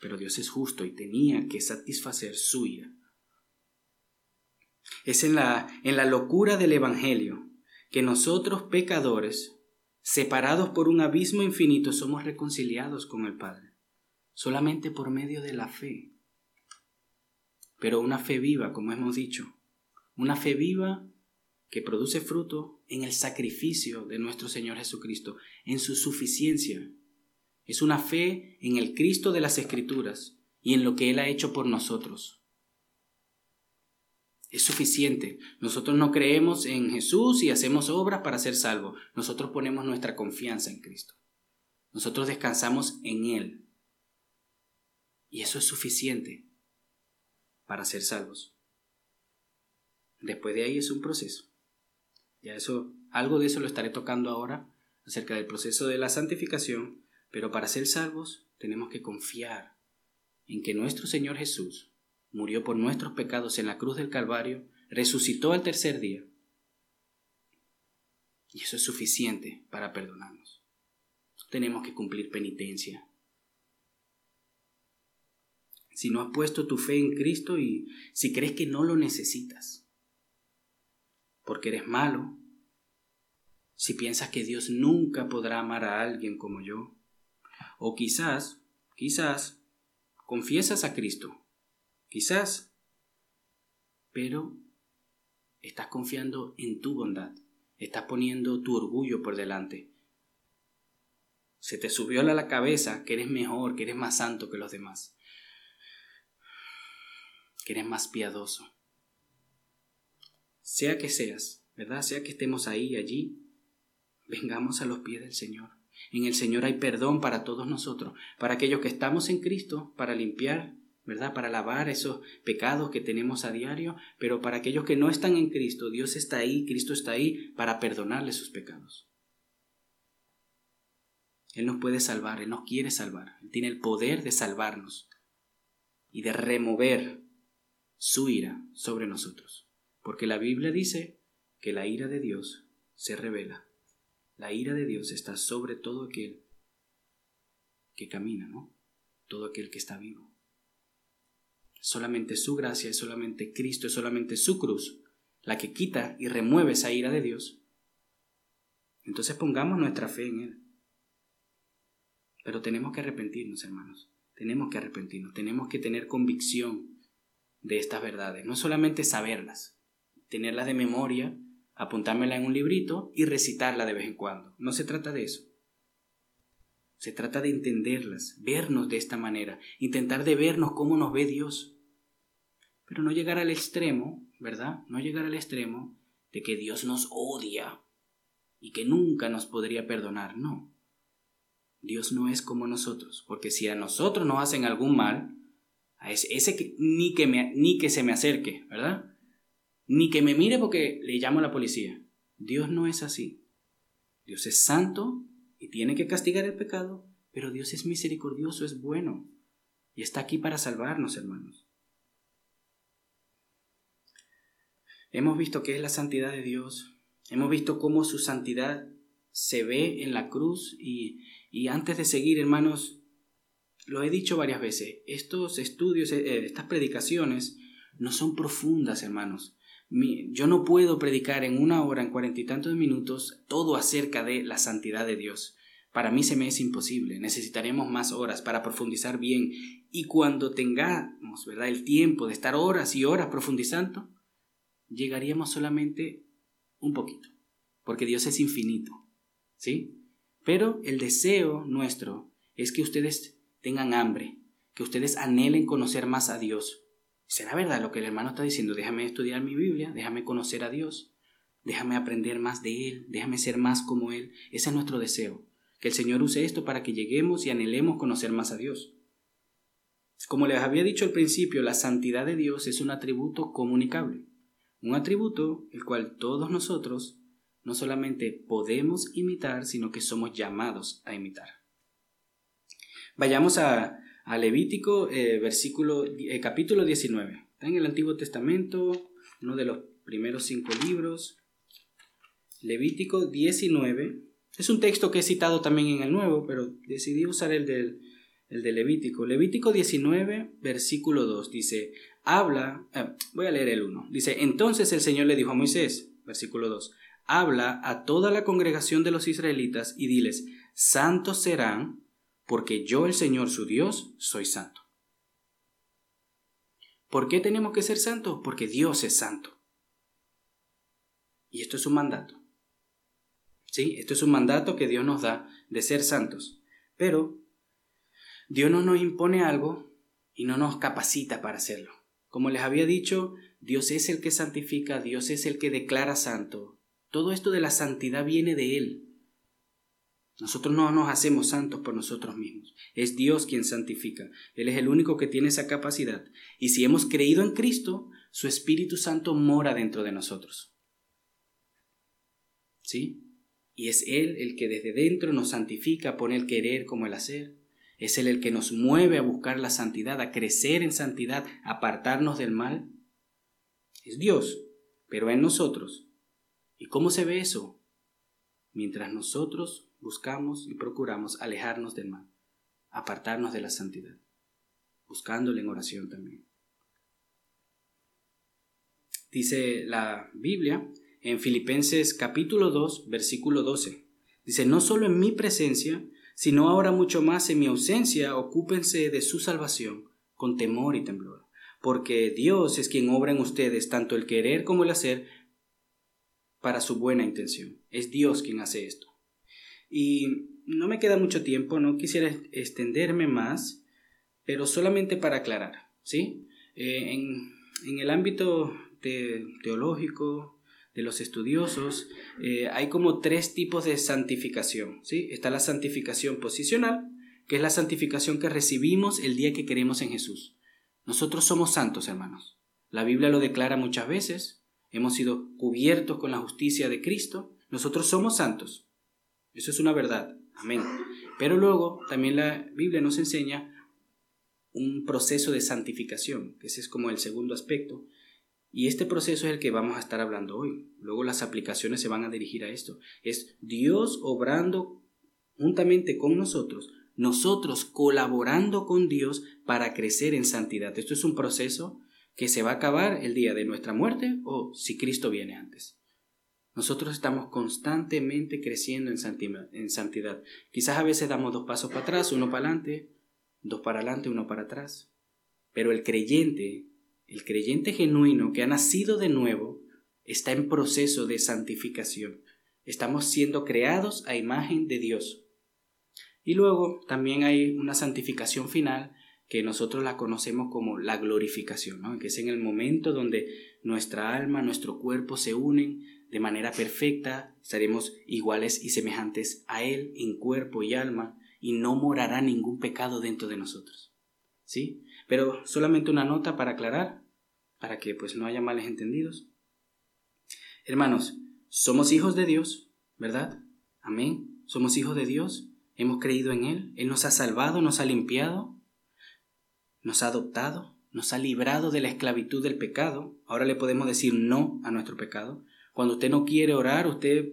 Pero Dios es justo y tenía que satisfacer su ira. Es en la, en la locura del Evangelio que nosotros pecadores, separados por un abismo infinito, somos reconciliados con el Padre, solamente por medio de la fe pero una fe viva, como hemos dicho, una fe viva que produce fruto en el sacrificio de nuestro Señor Jesucristo, en su suficiencia. Es una fe en el Cristo de las Escrituras y en lo que Él ha hecho por nosotros. Es suficiente. Nosotros no creemos en Jesús y hacemos obras para ser salvos. Nosotros ponemos nuestra confianza en Cristo. Nosotros descansamos en Él. Y eso es suficiente para ser salvos. Después de ahí es un proceso. Ya eso, algo de eso lo estaré tocando ahora acerca del proceso de la santificación, pero para ser salvos tenemos que confiar en que nuestro Señor Jesús murió por nuestros pecados en la cruz del Calvario, resucitó al tercer día. Y eso es suficiente para perdonarnos. Tenemos que cumplir penitencia, si no has puesto tu fe en Cristo y si crees que no lo necesitas, porque eres malo, si piensas que Dios nunca podrá amar a alguien como yo, o quizás, quizás, confiesas a Cristo, quizás, pero estás confiando en tu bondad, estás poniendo tu orgullo por delante. Se te subió a la cabeza que eres mejor, que eres más santo que los demás que eres más piadoso. Sea que seas, ¿verdad? Sea que estemos ahí, allí, vengamos a los pies del Señor. En el Señor hay perdón para todos nosotros, para aquellos que estamos en Cristo, para limpiar, ¿verdad? Para lavar esos pecados que tenemos a diario, pero para aquellos que no están en Cristo, Dios está ahí, Cristo está ahí para perdonarles sus pecados. Él nos puede salvar, Él nos quiere salvar, Él tiene el poder de salvarnos y de remover su ira sobre nosotros. Porque la Biblia dice que la ira de Dios se revela. La ira de Dios está sobre todo aquel que camina, ¿no? Todo aquel que está vivo. Solamente su gracia, es solamente Cristo, es solamente su cruz la que quita y remueve esa ira de Dios. Entonces pongamos nuestra fe en Él. Pero tenemos que arrepentirnos, hermanos. Tenemos que arrepentirnos. Tenemos que tener convicción de estas verdades. No solamente saberlas, tenerlas de memoria, apuntármela en un librito y recitarla de vez en cuando. No se trata de eso. Se trata de entenderlas, vernos de esta manera, intentar de vernos cómo nos ve Dios. Pero no llegar al extremo, ¿verdad? No llegar al extremo de que Dios nos odia y que nunca nos podría perdonar. No. Dios no es como nosotros, porque si a nosotros nos hacen algún mal, a ese, que, ni, que me, ni que se me acerque, ¿verdad? Ni que me mire porque le llamo la policía. Dios no es así. Dios es santo y tiene que castigar el pecado, pero Dios es misericordioso, es bueno y está aquí para salvarnos, hermanos. Hemos visto qué es la santidad de Dios, hemos visto cómo su santidad se ve en la cruz y, y antes de seguir, hermanos, lo he dicho varias veces, estos estudios, eh, estas predicaciones no son profundas, hermanos. yo no puedo predicar en una hora, en cuarenta y tantos minutos, todo acerca de la santidad de Dios. Para mí se me es imposible. Necesitaremos más horas para profundizar bien. Y cuando tengamos, ¿verdad?, el tiempo de estar horas y horas profundizando, llegaríamos solamente un poquito. Porque Dios es infinito. ¿Sí? Pero el deseo nuestro es que ustedes tengan hambre, que ustedes anhelen conocer más a Dios. ¿Será verdad lo que el hermano está diciendo? Déjame estudiar mi Biblia, déjame conocer a Dios, déjame aprender más de Él, déjame ser más como Él. Ese es nuestro deseo. Que el Señor use esto para que lleguemos y anhelemos conocer más a Dios. Como les había dicho al principio, la santidad de Dios es un atributo comunicable, un atributo el cual todos nosotros no solamente podemos imitar, sino que somos llamados a imitar. Vayamos a, Levítico, eh, versículo, eh, capítulo 19. Está en el Antiguo Testamento, uno de los primeros cinco libros. Levítico 19, es un texto que he citado también en el Nuevo, pero decidí usar el del, el de Levítico. Levítico 19, versículo 2 dice, habla, eh, voy a leer el 1, dice, entonces el Señor le dijo a Moisés, versículo 2, habla a toda la congregación de los israelitas y diles, santos serán, porque yo el Señor su Dios soy santo. ¿Por qué tenemos que ser santos? Porque Dios es santo. Y esto es un mandato. ¿Sí? Esto es un mandato que Dios nos da de ser santos. Pero Dios no nos impone algo y no nos capacita para hacerlo. Como les había dicho, Dios es el que santifica, Dios es el que declara santo. Todo esto de la santidad viene de Él. Nosotros no nos hacemos santos por nosotros mismos. Es Dios quien santifica. Él es el único que tiene esa capacidad. Y si hemos creído en Cristo, su Espíritu Santo mora dentro de nosotros. ¿Sí? Y es Él el que desde dentro nos santifica, pone el querer como el hacer. Es el que nos mueve a buscar la santidad, a crecer en santidad, apartarnos del mal. Es Dios, pero en nosotros. ¿Y cómo se ve eso? Mientras nosotros buscamos y procuramos alejarnos del mal, apartarnos de la santidad, buscándole en oración también. Dice la Biblia en Filipenses capítulo 2, versículo 12. Dice, no solo en mi presencia, sino ahora mucho más en mi ausencia, ocúpense de su salvación con temor y temblor, porque Dios es quien obra en ustedes tanto el querer como el hacer para su buena intención. Es Dios quien hace esto. Y no me queda mucho tiempo, no quisiera extenderme más, pero solamente para aclarar, ¿sí? Eh, en, en, el ámbito teológico, de los estudiosos, eh, hay como tres tipos de santificación. ¿sí? Está la santificación posicional, que es la santificación que recibimos el día que queremos en Jesús. Nosotros somos santos, hermanos. La Biblia lo declara muchas veces. Hemos sido cubiertos con la justicia de Cristo. Nosotros somos santos. Eso es una verdad. Amén. Pero luego también la Biblia nos enseña un proceso de santificación, que ese es como el segundo aspecto, y este proceso es el que vamos a estar hablando hoy. Luego las aplicaciones se van a dirigir a esto. Es Dios obrando juntamente con nosotros, nosotros colaborando con Dios para crecer en santidad. Esto es un proceso que se va a acabar el día de nuestra muerte o si Cristo viene antes. Nosotros estamos constantemente creciendo en santidad. Quizás a veces damos dos pasos para atrás, uno para adelante, dos para adelante, uno para atrás. Pero el creyente el creyente genuino que ha nacido de nuevo está en proceso de santificación. Estamos siendo creados a imagen de Dios. Y luego también hay una santificación final que nosotros la conocemos como la glorificación, que es en el momento donde nuestra alma, nuestro cuerpo se unen de manera perfecta, estaremos iguales y semejantes a Él en cuerpo y alma, y no morará ningún pecado dentro de nosotros. ¿Sí? Pero solamente una nota para aclarar, para que pues no haya males entendidos. Hermanos, somos hijos de Dios, ¿verdad? Amén. Somos hijos de Dios, hemos creído en Él, Él nos ha salvado, nos ha limpiado, nos ha adoptado, nos ha librado de la esclavitud del pecado. Ahora le podemos decir no a nuestro pecado. Cuando usted no quiere orar, usted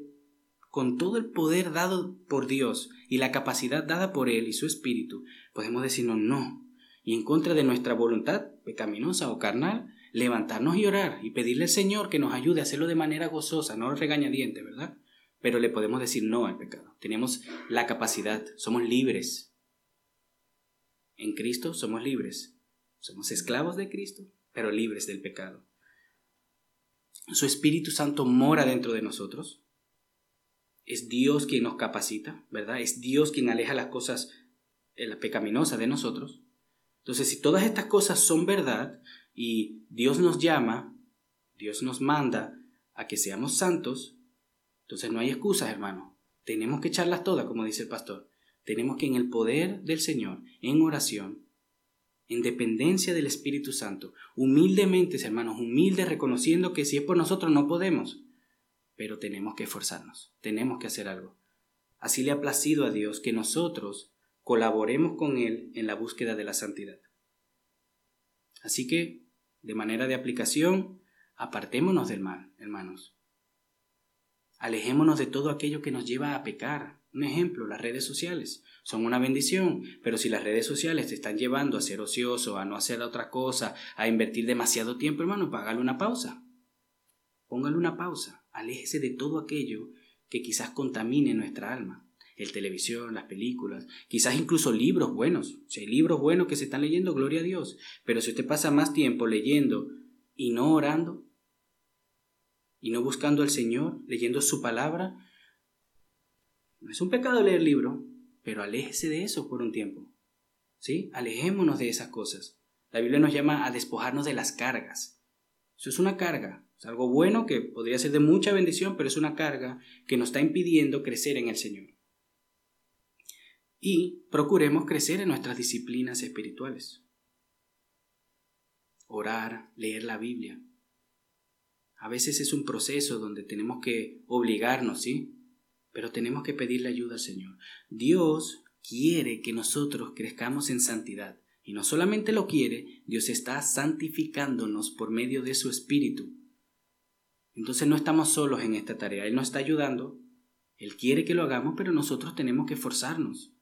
con todo el poder dado por Dios y la capacidad dada por Él y su Espíritu, podemos decirnos no. Y en contra de nuestra voluntad pecaminosa o carnal, levantarnos y orar y pedirle al Señor que nos ayude a hacerlo de manera gozosa, no regañadiente, ¿verdad? Pero le podemos decir no al pecado. Tenemos la capacidad, somos libres. En Cristo somos libres. Somos esclavos de Cristo, pero libres del pecado. Su Espíritu Santo mora dentro de nosotros. Es Dios quien nos capacita, ¿verdad? Es Dios quien aleja las cosas eh, pecaminosas de nosotros. Entonces, si todas estas cosas son verdad y Dios nos llama, Dios nos manda a que seamos santos, entonces no hay excusas, hermano. Tenemos que echarlas todas, como dice el pastor. Tenemos que en el poder del Señor, en oración, en dependencia del Espíritu Santo, humildemente, hermanos, humildes, reconociendo que si es por nosotros no podemos, pero tenemos que esforzarnos, tenemos que hacer algo. Así le ha placido a Dios que nosotros colaboremos con Él en la búsqueda de la santidad. Así que, de manera de aplicación, apartémonos del mal, hermanos. Alejémonos de todo aquello que nos lleva a pecar. Un ejemplo, las redes sociales son una bendición, pero si las redes sociales te están llevando a ser ocioso, a no hacer otra cosa, a invertir demasiado tiempo, hermano, págale una pausa. Póngale una pausa, aléjese de todo aquello que quizás contamine nuestra alma. El televisión, las películas, quizás incluso libros buenos. Si hay libros buenos que se están leyendo, gloria a Dios. Pero si usted pasa más tiempo leyendo y no orando, y no buscando al Señor, leyendo su palabra, no es un pecado leer libro, pero aléjese de eso por un tiempo. ¿Sí? Alejémonos de esas cosas. La Biblia nos llama a despojarnos de las cargas. Eso es una carga, es algo bueno que podría ser de mucha bendición, pero es una carga que nos está impidiendo crecer en el Señor. Y procuremos crecer en nuestras disciplinas espirituales. Orar, leer la Biblia. A veces es un proceso donde tenemos que obligarnos, ¿sí? pero tenemos que pedirle ayuda al Señor. Dios quiere que nosotros crezcamos en santidad. Y no solamente lo quiere, Dios está santificándonos por medio de su Espíritu. Entonces no estamos solos en esta tarea, Él nos está ayudando, Él quiere que lo hagamos, pero nosotros tenemos que esforzarnos.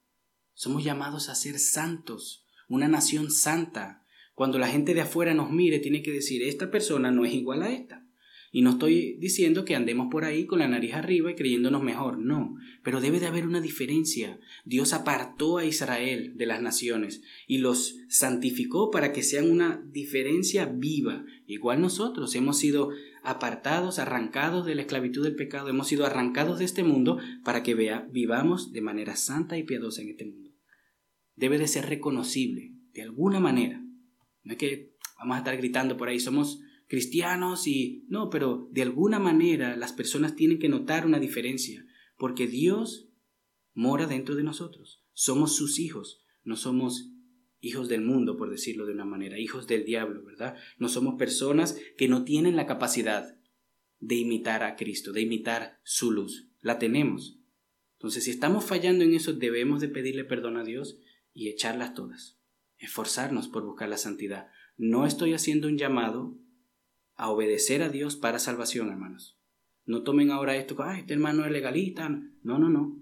Somos llamados a ser santos, una nación santa. Cuando la gente de afuera nos mire, tiene que decir, esta persona no es igual a esta. Y no estoy diciendo que andemos por ahí con la nariz arriba y creyéndonos mejor, no, pero debe de haber una diferencia. Dios apartó a Israel de las naciones y los santificó para que sean una diferencia viva. Igual nosotros hemos sido apartados, arrancados de la esclavitud del pecado, hemos sido arrancados de este mundo para que vea, vivamos de manera santa y piadosa en este mundo. Debe de ser reconocible, de alguna manera. No es que vamos a estar gritando por ahí, somos cristianos y no, pero de alguna manera las personas tienen que notar una diferencia, porque Dios mora dentro de nosotros. Somos sus hijos, no somos hijos del mundo, por decirlo de una manera, hijos del diablo, ¿verdad? No somos personas que no tienen la capacidad de imitar a Cristo, de imitar su luz. La tenemos. Entonces, si estamos fallando en eso, debemos de pedirle perdón a Dios y echarlas todas. Esforzarnos por buscar la santidad. No estoy haciendo un llamado a obedecer a Dios para salvación, hermanos. No tomen ahora esto, ah, este hermano es legalista. No, no, no.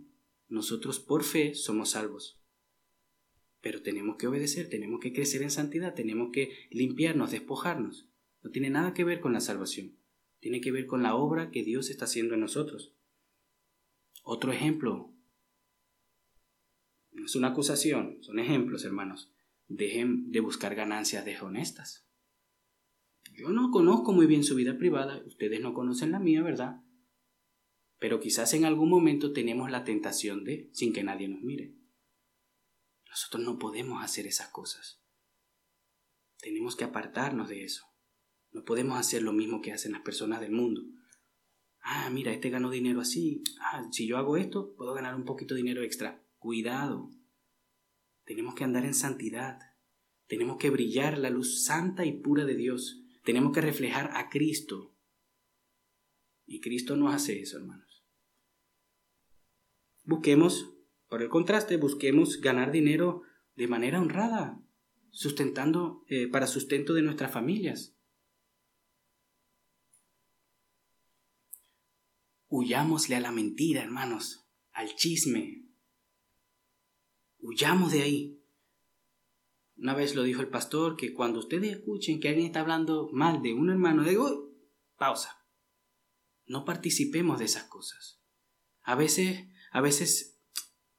Nosotros por fe somos salvos. Pero tenemos que obedecer, tenemos que crecer en santidad, tenemos que limpiarnos, despojarnos. No tiene nada que ver con la salvación. Tiene que ver con la obra que Dios está haciendo en nosotros. Otro ejemplo. No es una acusación, son ejemplos, hermanos. Dejen de buscar ganancias deshonestas. Yo no conozco muy bien su vida privada, ustedes no conocen la mía, ¿verdad? Pero quizás en algún momento tenemos la tentación de, sin que nadie nos mire. Nosotros no podemos hacer esas cosas. Tenemos que apartarnos de eso. No podemos hacer lo mismo que hacen las personas del mundo. Ah, mira, este ganó dinero así. Ah, si yo hago esto, puedo ganar un poquito de dinero extra. Cuidado. Tenemos que andar en santidad. Tenemos que brillar la luz santa y pura de Dios. Tenemos que reflejar a Cristo. Y Cristo no hace eso, hermanos. Busquemos, por el contraste, busquemos ganar dinero de manera honrada, sustentando eh, para sustento de nuestras familias. Huyámosle a la mentira, hermanos, al chisme. Huyamos de ahí. Una vez lo dijo el pastor que cuando ustedes escuchen que alguien está hablando mal de un hermano, digo, pausa. No participemos de esas cosas. A veces, a veces,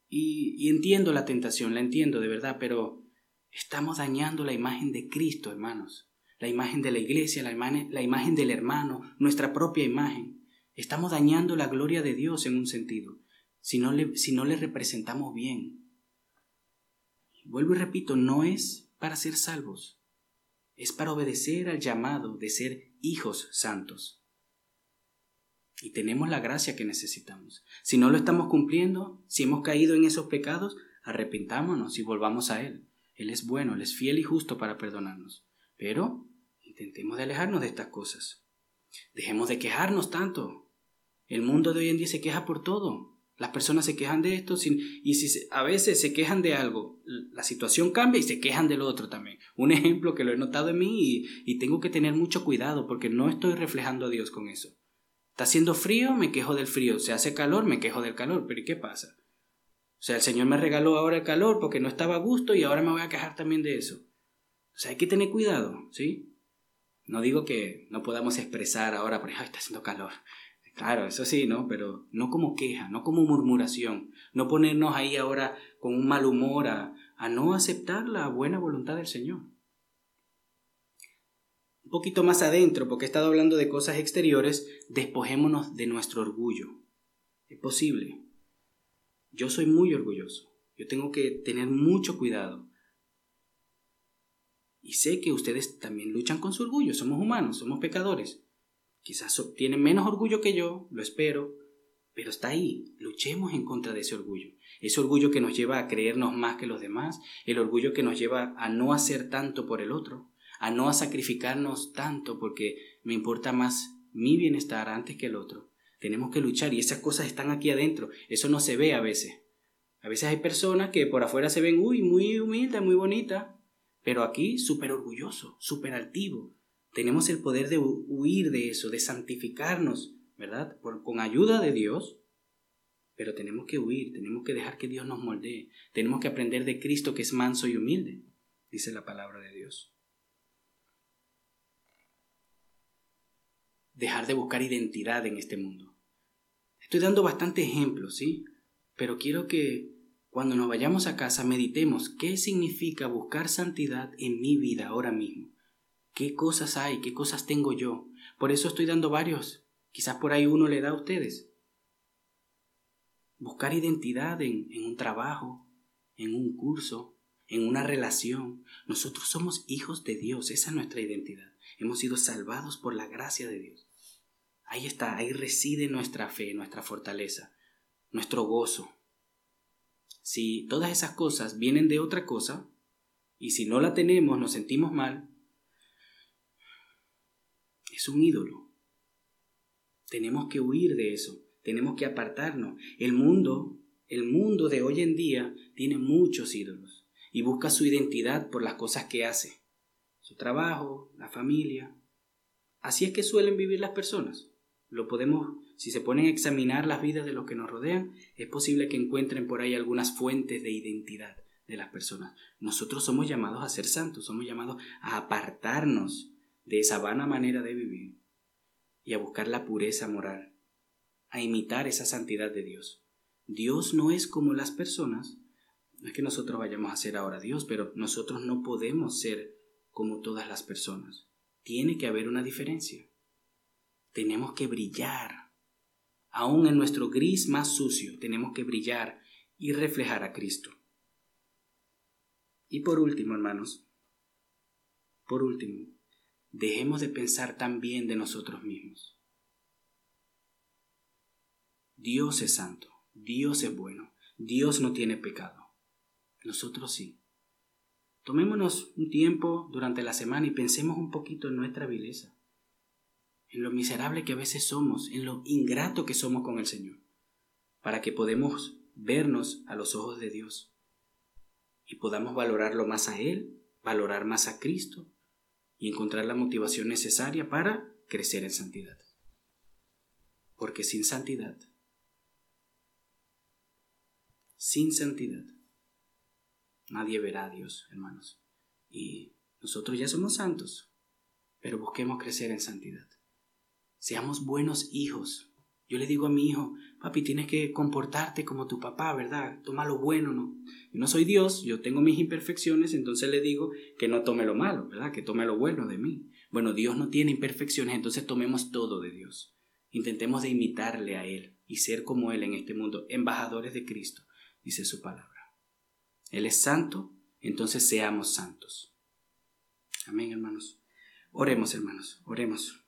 y, y entiendo la tentación, la entiendo de verdad, pero estamos dañando la imagen de Cristo, hermanos. La imagen de la iglesia, la imagen, la imagen del hermano, nuestra propia imagen. Estamos dañando la gloria de Dios en un sentido, si no le, si no le representamos bien. Vuelvo y repito, no es para ser salvos, es para obedecer al llamado de ser hijos santos. Y tenemos la gracia que necesitamos. Si no lo estamos cumpliendo, si hemos caído en esos pecados, arrepintámonos y volvamos a Él. Él es bueno, Él es fiel y justo para perdonarnos. Pero intentemos de alejarnos de estas cosas. Dejemos de quejarnos tanto. El mundo de hoy en día se queja por todo. Las personas se quejan de esto y si a veces se quejan de algo, la situación cambia y se quejan del otro también. Un ejemplo que lo he notado en mí y, y tengo que tener mucho cuidado porque no estoy reflejando a Dios con eso. Está haciendo frío, me quejo del frío. Se hace calor, me quejo del calor. Pero ¿y qué pasa? O sea, el Señor me regaló ahora el calor porque no estaba a gusto y ahora me voy a quejar también de eso. O sea, hay que tener cuidado, ¿sí? No digo que no podamos expresar ahora, por ejemplo, está haciendo calor. Claro, eso sí, ¿no? Pero no como queja, no como murmuración, no ponernos ahí ahora con un mal humor a, a no aceptar la buena voluntad del Señor. Un poquito más adentro, porque he estado hablando de cosas exteriores, despojémonos de nuestro orgullo. Es posible. Yo soy muy orgulloso. Yo tengo que tener mucho cuidado. Y sé que ustedes también luchan con su orgullo. Somos humanos, somos pecadores. Quizás tienen menos orgullo que yo, lo espero, pero está ahí. Luchemos en contra de ese orgullo. Ese orgullo que nos lleva a creernos más que los demás, el orgullo que nos lleva a no hacer tanto por el otro, a no sacrificarnos tanto porque me importa más mi bienestar antes que el otro. Tenemos que luchar y esas cosas están aquí adentro. Eso no se ve a veces. A veces hay personas que por afuera se ven, uy, muy humilde, muy bonita, pero aquí súper orgulloso, súper altivo, tenemos el poder de huir de eso, de santificarnos, ¿verdad? con ayuda de Dios, pero tenemos que huir, tenemos que dejar que Dios nos moldee, tenemos que aprender de Cristo que es manso y humilde, dice la palabra de Dios. Dejar de buscar identidad en este mundo. Estoy dando bastantes ejemplos, ¿sí? Pero quiero que cuando nos vayamos a casa meditemos qué significa buscar santidad en mi vida ahora mismo qué cosas hay, qué cosas tengo yo. Por eso estoy dando varios. Quizás por ahí uno le da a ustedes. Buscar identidad en, un trabajo, en un curso, en una relación. Nosotros somos hijos de Dios, esa es nuestra identidad. Hemos sido salvados por la gracia de Dios. Ahí está, ahí reside nuestra fe, nuestra fortaleza, nuestro gozo. Si todas esas cosas vienen de otra cosa, y si no la tenemos nos sentimos mal, es un ídolo. Tenemos que huir de eso, tenemos que apartarnos. El mundo, el mundo de hoy en día tiene muchos ídolos y busca su identidad por las cosas que hace, su trabajo, la familia. Así es que suelen vivir las personas. Lo podemos, si se ponen a examinar las vidas de los que nos rodean, es posible que encuentren por ahí algunas fuentes de identidad de las personas. Nosotros somos llamados a ser santos, somos llamados a apartarnos de esa vana manera de vivir y a buscar la pureza moral, a imitar esa santidad de Dios. Dios no es como las personas, no es que nosotros vayamos a ser ahora Dios, pero nosotros no podemos ser como todas las personas. Tiene que haber una diferencia. Tenemos que brillar. Aún en nuestro gris más sucio, tenemos que brillar y reflejar a Cristo. Y por último, hermanos, por último, dejemos de pensar tan bien de nosotros mismos. Dios es santo, Dios es bueno, Dios no tiene pecado. Nosotros sí. Tomémonos un tiempo durante la semana y pensemos un poquito en nuestra vileza, en lo miserable que a veces somos, en lo ingrato que somos con el Señor, para que podamos vernos a los ojos de Dios y podamos valorarlo más a Él, valorar más a Cristo y encontrar la motivación necesaria para crecer en santidad. Porque sin santidad, sin santidad, nadie verá a Dios, hermanos. Y nosotros ya somos santos, pero busquemos crecer en santidad. Seamos buenos hijos. Yo le digo a mi hijo, papi, tienes que comportarte como tu papá, ¿verdad? Toma lo bueno, ¿no? Yo no soy Dios, yo tengo mis imperfecciones, entonces le digo que no tome lo malo, ¿verdad? Que tome lo bueno de mí. Bueno, Dios no tiene imperfecciones, entonces tomemos todo de Dios. Intentemos de imitarle a Él y ser como Él en este mundo, embajadores de Cristo, dice su palabra. Él es santo, entonces seamos santos. Amén, hermanos. Oremos, hermanos, oremos.